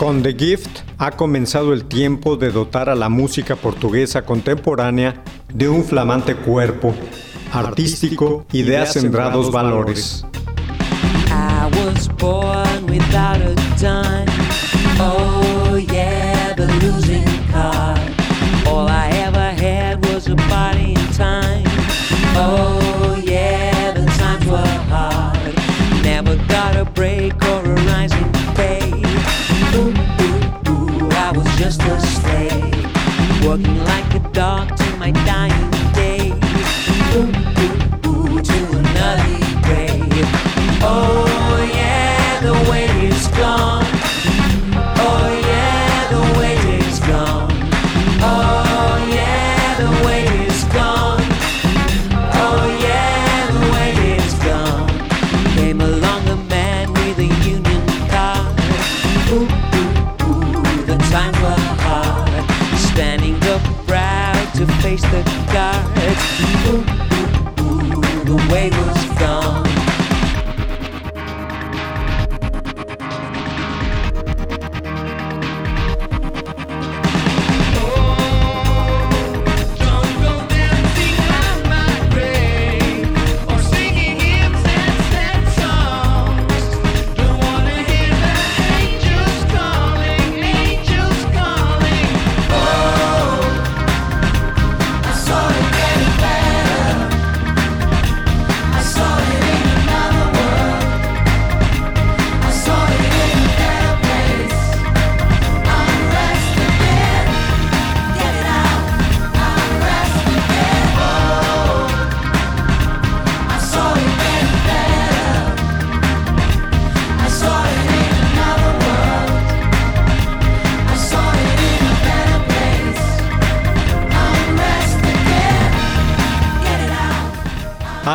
Con The Gift ha comenzado el tiempo de dotar a la música portuguesa contemporánea de un flamante cuerpo, artístico y de acendrados valores. Was born without a dime. Oh yeah, the losing card. All I ever had was a body and time. Oh yeah, the times were hard. Never got a break or a rising pay. Ooh, ooh, ooh, I was just a slave, working like a dog to my dying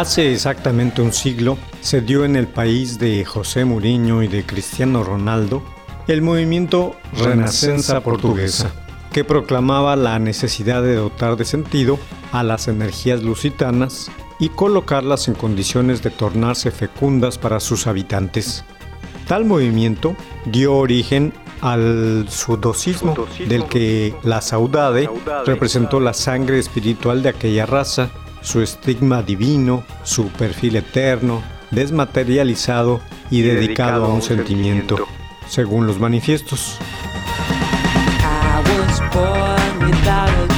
Hace exactamente un siglo se dio en el país de José Mourinho y de Cristiano Ronaldo el movimiento Renacenza Portuguesa, que proclamaba la necesidad de dotar de sentido a las energías lusitanas y colocarlas en condiciones de tornarse fecundas para sus habitantes. Tal movimiento dio origen al sudocismo, del que la saudade representó la sangre espiritual de aquella raza, su estigma divino, su perfil eterno, desmaterializado y dedicado a un sentimiento, según los manifiestos. I was born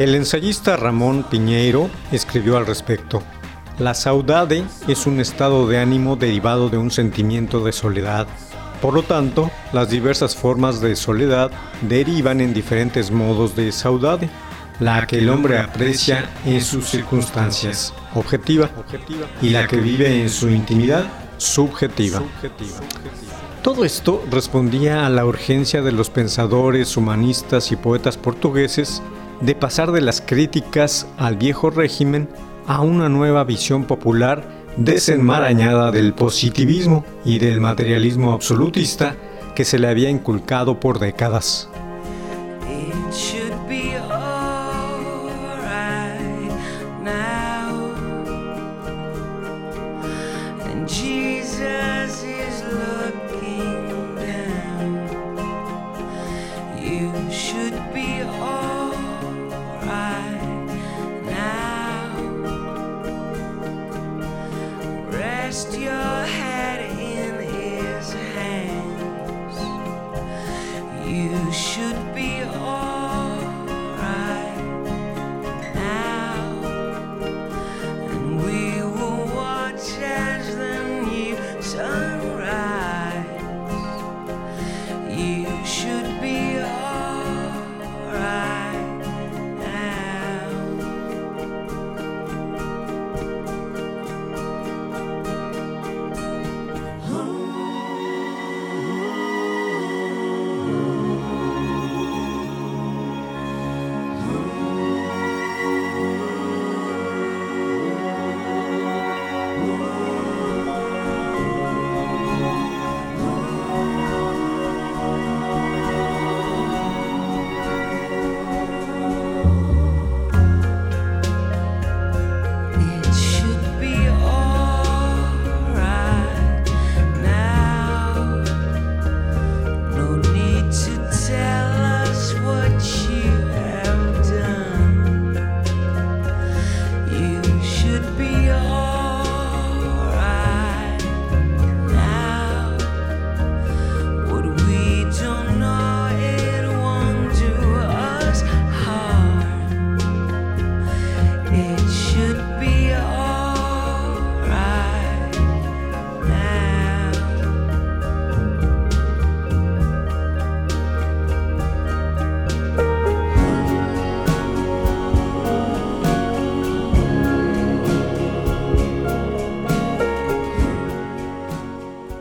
El ensayista Ramón Piñeiro escribió al respecto. La saudade es un estado de ánimo derivado de un sentimiento de soledad. Por lo tanto, las diversas formas de soledad derivan en diferentes modos de saudade, la que el hombre aprecia en sus circunstancias, objetiva, y la que vive en su intimidad, subjetiva. Todo esto respondía a la urgencia de los pensadores, humanistas y poetas portugueses de pasar de las críticas al viejo régimen a una nueva visión popular desenmarañada del positivismo y del materialismo absolutista que se le había inculcado por décadas.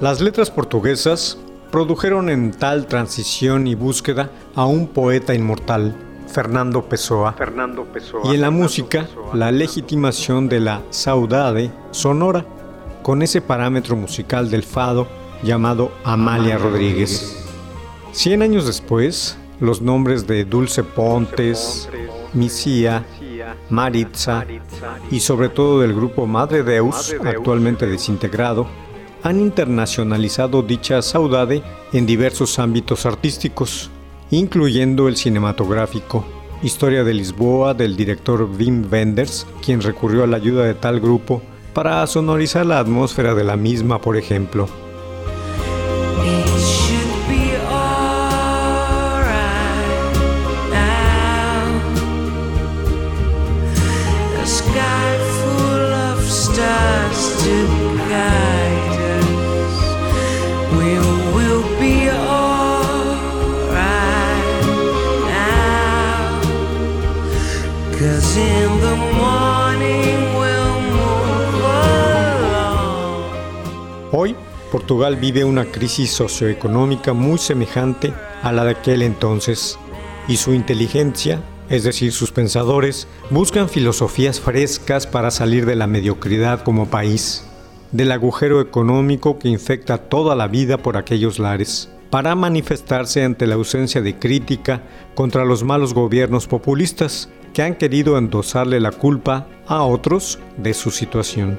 Las letras portuguesas produjeron en tal transición y búsqueda a un poeta inmortal, Fernando Pessoa. Y en la música, la legitimación de la saudade sonora, con ese parámetro musical del fado llamado Amalia Rodríguez. Cien años después, los nombres de Dulce Pontes, Misia, Maritza y sobre todo del grupo Madre Deus, actualmente desintegrado, han internacionalizado dicha saudade en diversos ámbitos artísticos, incluyendo el cinematográfico. Historia de Lisboa del director Wim Wenders, quien recurrió a la ayuda de tal grupo para sonorizar la atmósfera de la misma, por ejemplo. Hoy, Portugal vive una crisis socioeconómica muy semejante a la de aquel entonces, y su inteligencia, es decir, sus pensadores, buscan filosofías frescas para salir de la mediocridad como país, del agujero económico que infecta toda la vida por aquellos lares, para manifestarse ante la ausencia de crítica contra los malos gobiernos populistas que han querido endosarle la culpa a otros de su situación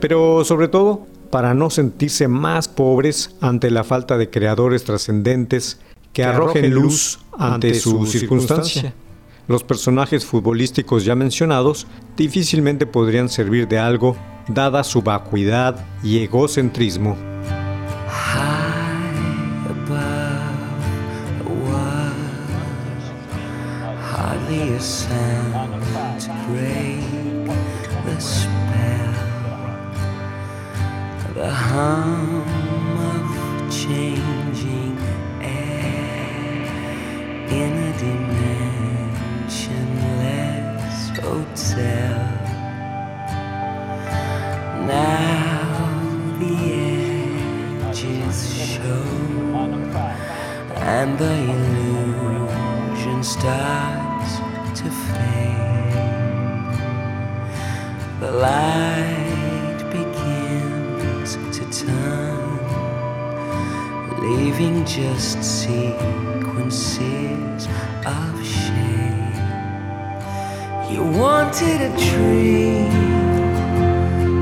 pero sobre todo para no sentirse más pobres ante la falta de creadores trascendentes que arrojen luz ante su circunstancia. Los personajes futbolísticos ya mencionados difícilmente podrían servir de algo dada su vacuidad y egocentrismo. high to break the spell. the hum of changing air in a dimensionless hotel. Now the edges show and the illusion starts light begins to turn, leaving just sequences of shade. You wanted a dream,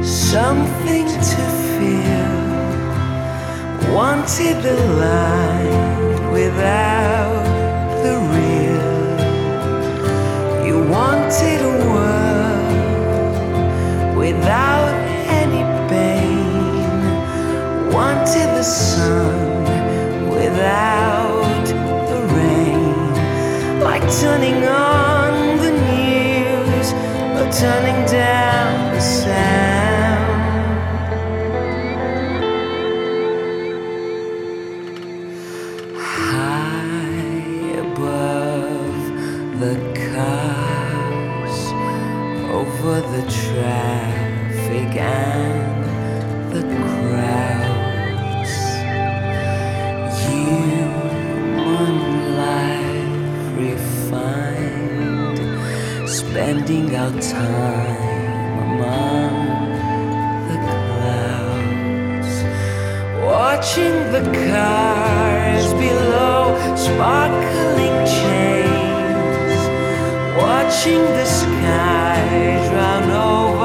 something to feel, wanted the light without turning on the news or turning down spending our time among the clouds, watching the cars below, sparkling chains, watching the skies run over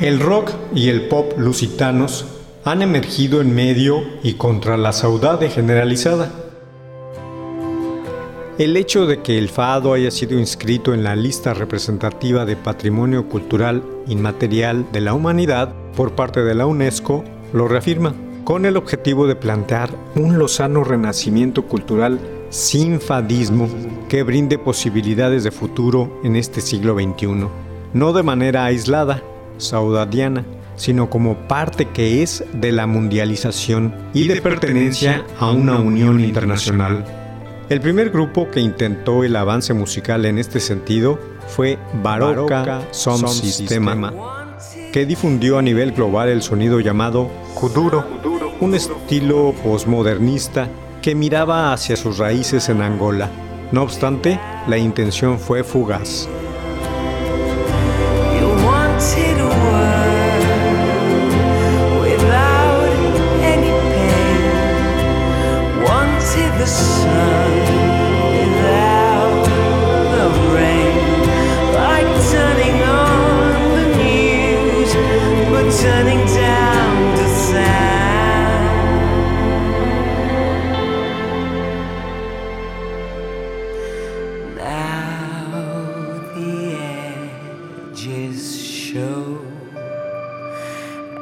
El rock y el pop lusitanos han emergido en medio y contra la saudade generalizada. El hecho de que el fado haya sido inscrito en la lista representativa de Patrimonio Cultural Inmaterial de la Humanidad por parte de la UNESCO lo reafirma, con el objetivo de plantear un lozano renacimiento cultural sin fadismo que brinde posibilidades de futuro en este siglo XXI, no de manera aislada, saudadiana, sino como parte que es de la mundialización y de pertenencia a una unión internacional. El primer grupo que intentó el avance musical en este sentido fue Baroka Sound Systema, que difundió a nivel global el sonido llamado kuduro, un estilo posmodernista que miraba hacia sus raíces en Angola. No obstante, la intención fue fugaz.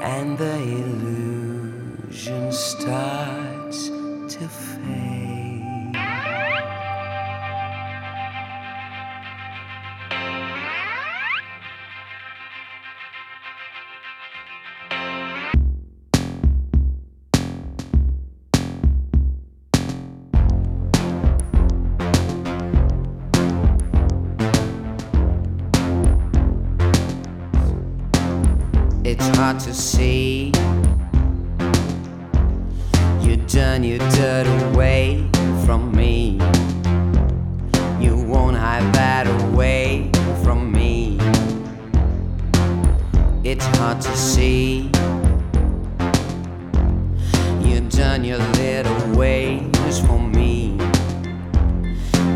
And the illusion starts to fade. Hard to see. You turn your dirt away from me. You won't hide that away from me. It's hard to see. You turn your little ways for me.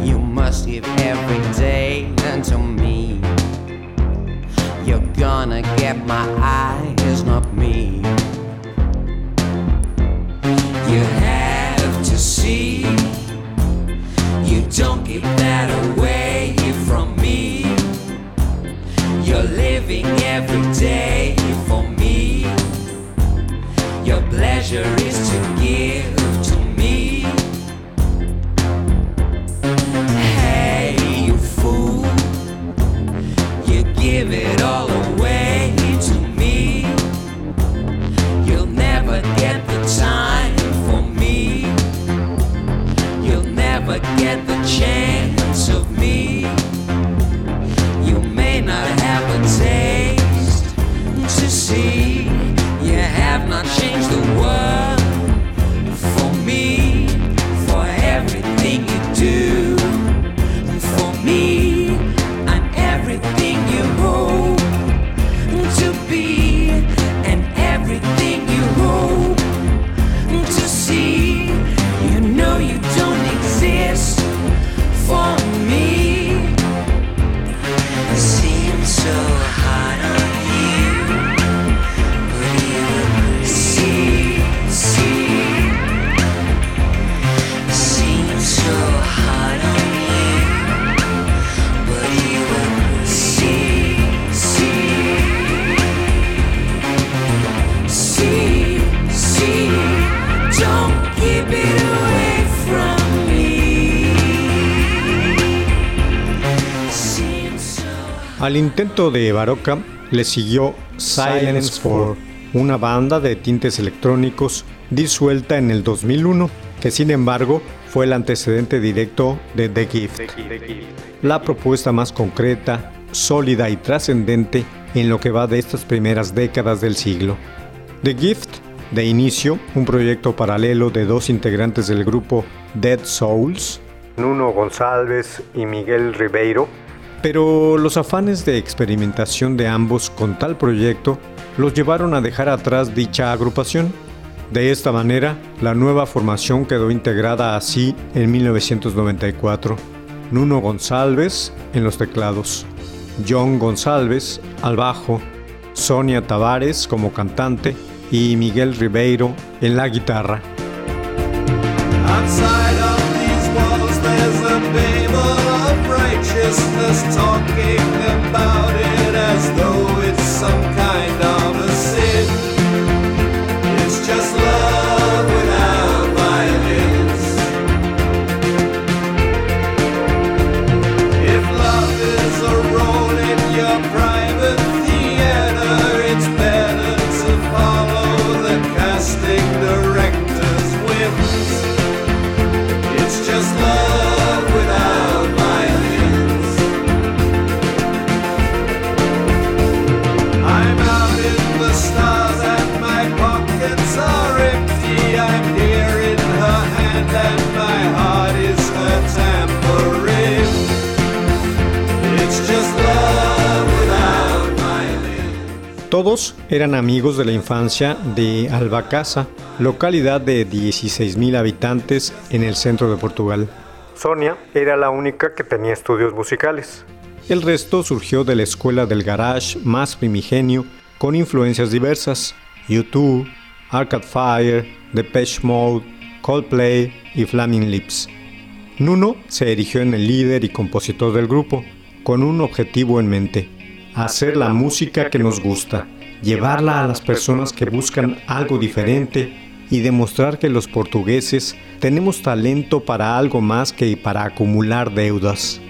You must give every day unto me. You're gonna get my not me. Intento de Baroca le siguió Silence 4, una banda de tintes electrónicos disuelta en el 2001, que sin embargo fue el antecedente directo de The Gift, la propuesta más concreta, sólida y trascendente en lo que va de estas primeras décadas del siglo. The Gift, de inicio, un proyecto paralelo de dos integrantes del grupo Dead Souls, Nuno González y Miguel Ribeiro, pero los afanes de experimentación de ambos con tal proyecto los llevaron a dejar atrás dicha agrupación. De esta manera, la nueva formación quedó integrada así en 1994. Nuno González en los teclados, John González al bajo, Sonia Tavares como cantante y Miguel Ribeiro en la guitarra. Eran amigos de la infancia de Albacasa, localidad de 16.000 habitantes en el centro de Portugal. Sonia era la única que tenía estudios musicales. El resto surgió de la escuela del garage más primigenio con influencias diversas, U2, Arcade Fire, Depeche Mode, Coldplay y Flaming Lips. Nuno se erigió en el líder y compositor del grupo, con un objetivo en mente, hacer la música que nos gusta, llevarla a las personas que buscan algo diferente y demostrar que los portugueses tenemos talento para algo más que para acumular deudas.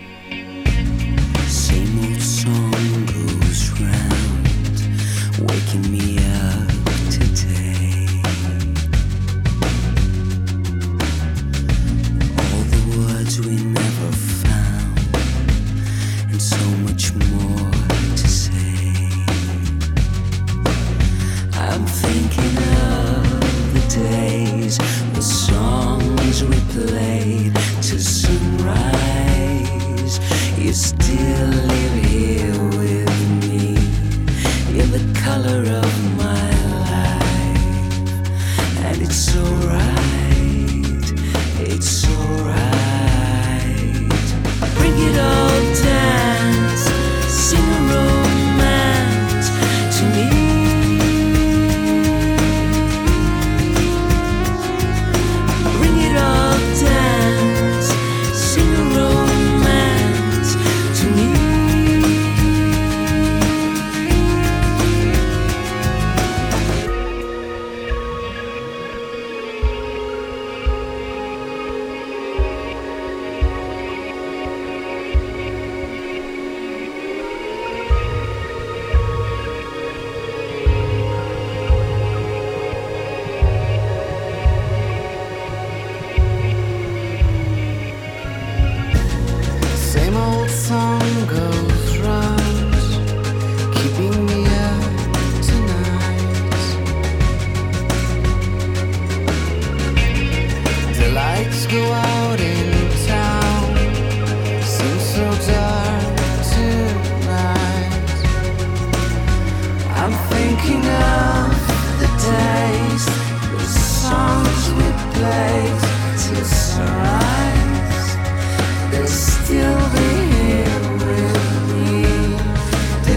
The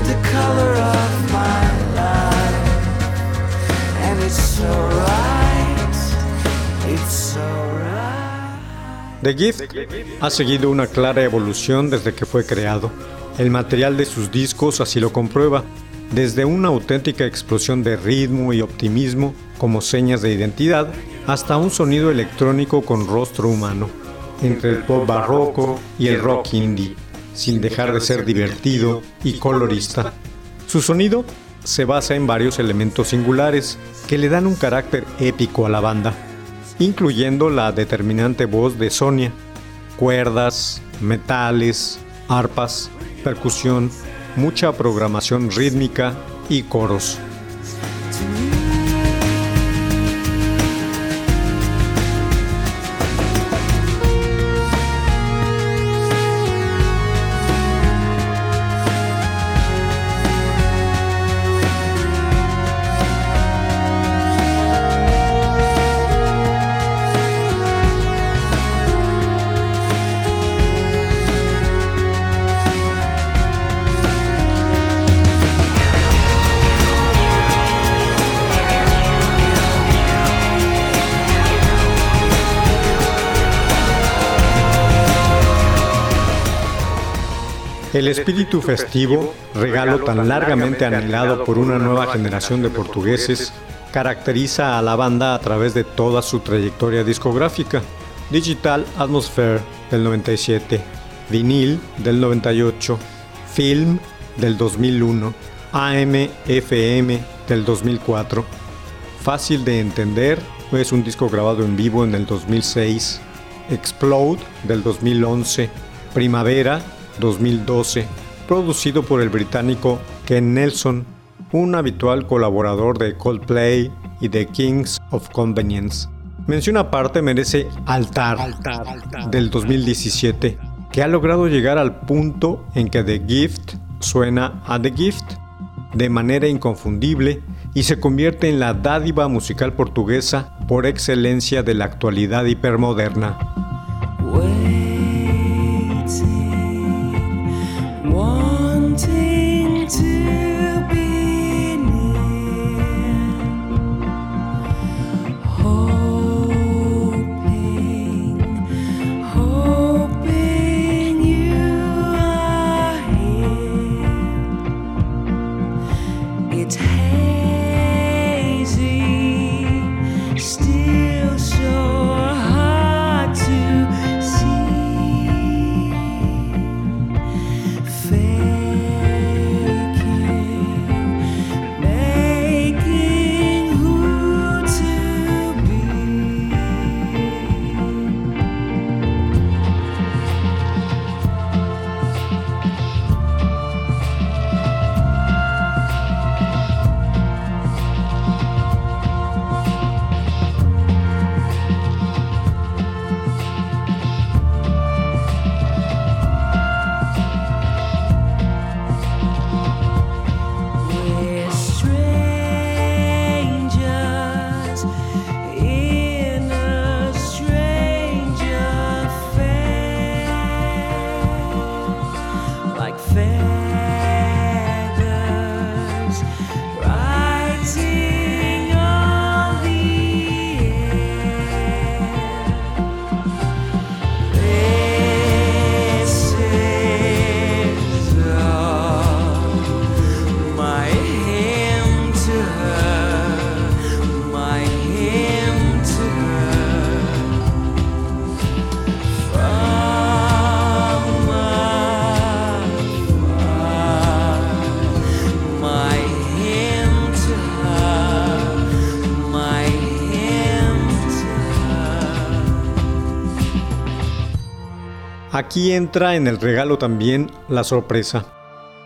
the of it's. The Gift ha seguido una clara evolución desde que fue creado. El material de sus discos así lo comprueba, desde una auténtica explosión de ritmo y optimismo como señas de identidad, hasta un sonido electrónico con rostro humano, entre el pop barroco y el rock indie. sin dejar de ser divertido y colorista. Su sonido se basa en varios elementos singulares que le dan un carácter épico a la banda, incluyendo la determinante voz de Sonia, cuerdas, metales, arpas, percusión, mucha programación rítmica y coros. El espíritu festivo, regalo tan largamente anhelado por una nueva generación de portugueses, caracteriza a la banda a través de toda su trayectoria discográfica. Digital Atmosphere del 97, vinil del 98, film del 2001, AM FM del 2004. Fácil de entender, es un disco grabado en vivo en el 2006, Explode del 2011, Primavera 2012, producido por el británico Ken Nelson, un habitual colaborador de Coldplay y de Kings of Convenience. Mención aparte merece Altar, del 2017, que ha logrado llegar al punto en que The Gift suena a The Gift de manera inconfundible y se convierte en la dádiva musical portuguesa por excelencia de la actualidad hipermoderna. It's Aquí entra en el regalo también la sorpresa.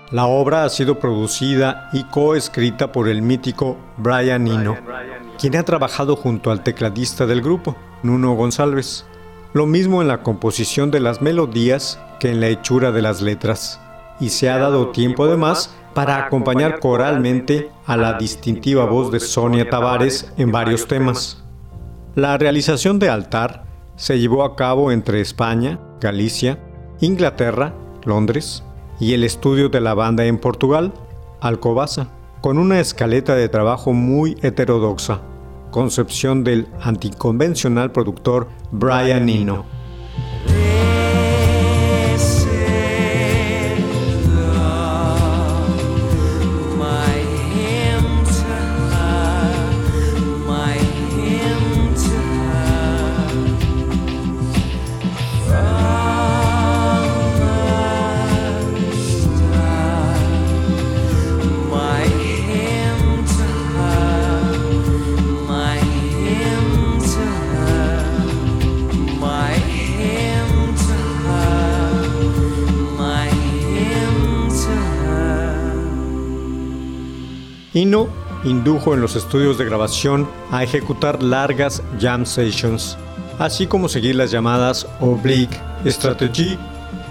La obra ha sido producida y coescrita por el mítico Brian Eno, quien ha trabajado junto al tecladista del grupo, Nuno González. Lo mismo en la composición de las melodías que en la hechura de las letras. Y se ha dado tiempo además para acompañar coralmente a la distintiva voz de Sonia Tavares en varios temas. La realización de Altar se llevó a cabo entre España, Galicia, Inglaterra, Londres y el estudio de la banda en Portugal, Alcobaza, con una escaleta de trabajo muy heterodoxa, concepción del anticonvencional productor Brian Eno. Indujo en los estudios de grabación a ejecutar largas jam sessions, así como seguir las llamadas oblique strategy,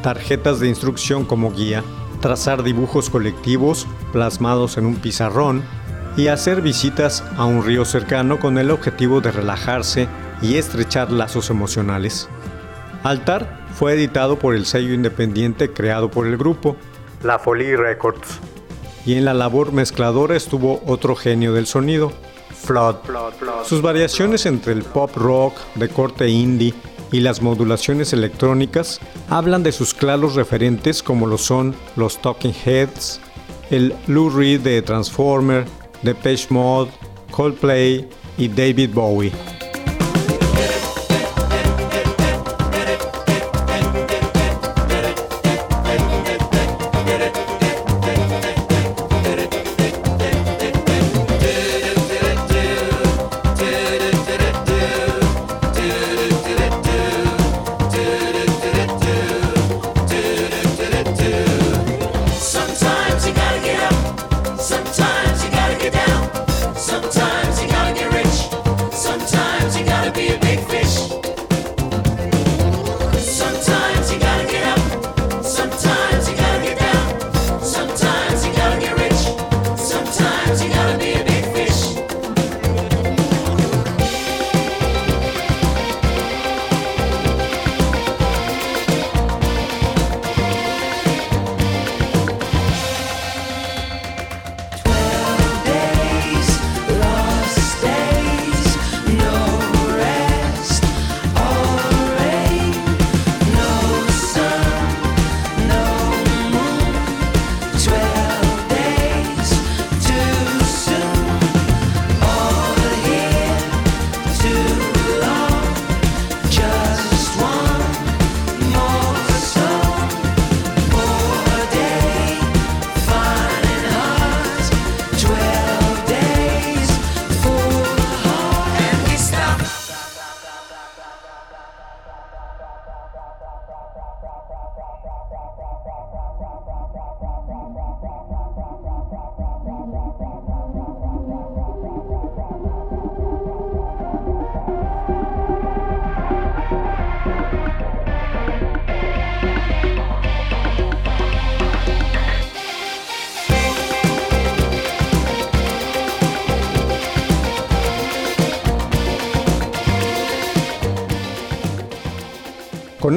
tarjetas de instrucción como guía, trazar dibujos colectivos plasmados en un pizarrón y hacer visitas a un río cercano con el objetivo de relajarse y estrechar lazos emocionales. Altar fue editado por el sello independiente creado por el grupo, La Folie Records. Y en la labor mezcladora estuvo otro genio del sonido, Flood. Sus variaciones entre el pop rock de corte indie y las modulaciones electrónicas hablan de sus claros referentes como lo son los Talking Heads, el Lou Reed de Transformer, Depeche Mode, Coldplay y David Bowie.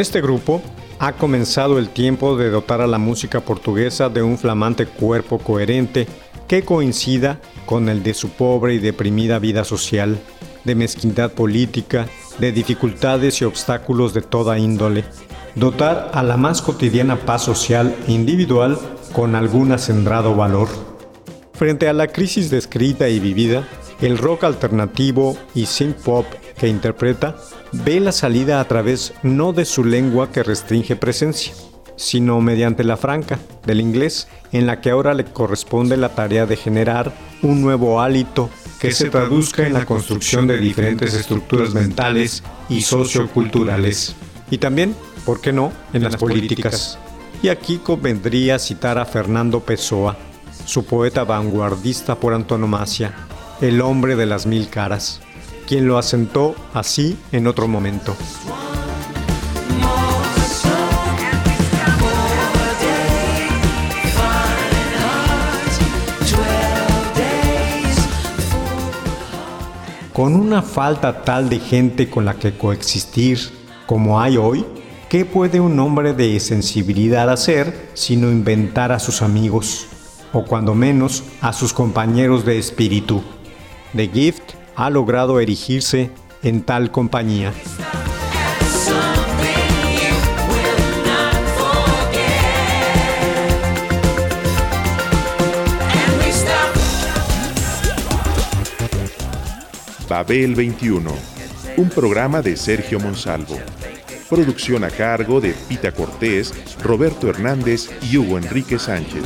Este grupo ha comenzado el tiempo de dotar a la música portuguesa de un flamante cuerpo coherente que coincida con el de su pobre y deprimida vida social, de mezquindad política, de dificultades y obstáculos de toda índole. Dotar a la más cotidiana paz social e individual con algún acendrado valor. Frente a la crisis descrita y vivida, el rock alternativo y synth pop que interpreta ve la salida a través no de su lengua que restringe presencia, sino mediante la franca del inglés, en la que ahora le corresponde la tarea de generar un nuevo hálito que se traduzca en la construcción de diferentes estructuras mentales y socioculturales. Y también, ¿por qué no?, en las políticas. Y aquí convendría citar a Fernando Pessoa, su poeta vanguardista por antonomasia, el hombre de las mil caras, quien lo asentó así en otro momento. Con una falta tal de gente con la que coexistir como hay hoy, ¿qué puede un hombre de sensibilidad hacer sino inventar a sus amigos? O cuando menos a sus compañeros de espíritu. The Gift ha logrado erigirse en tal compañía. Babel 21, un programa de Sergio Monsalvo. Producción a cargo de Pita Cortés, Roberto Hernández y Hugo Enrique Sánchez.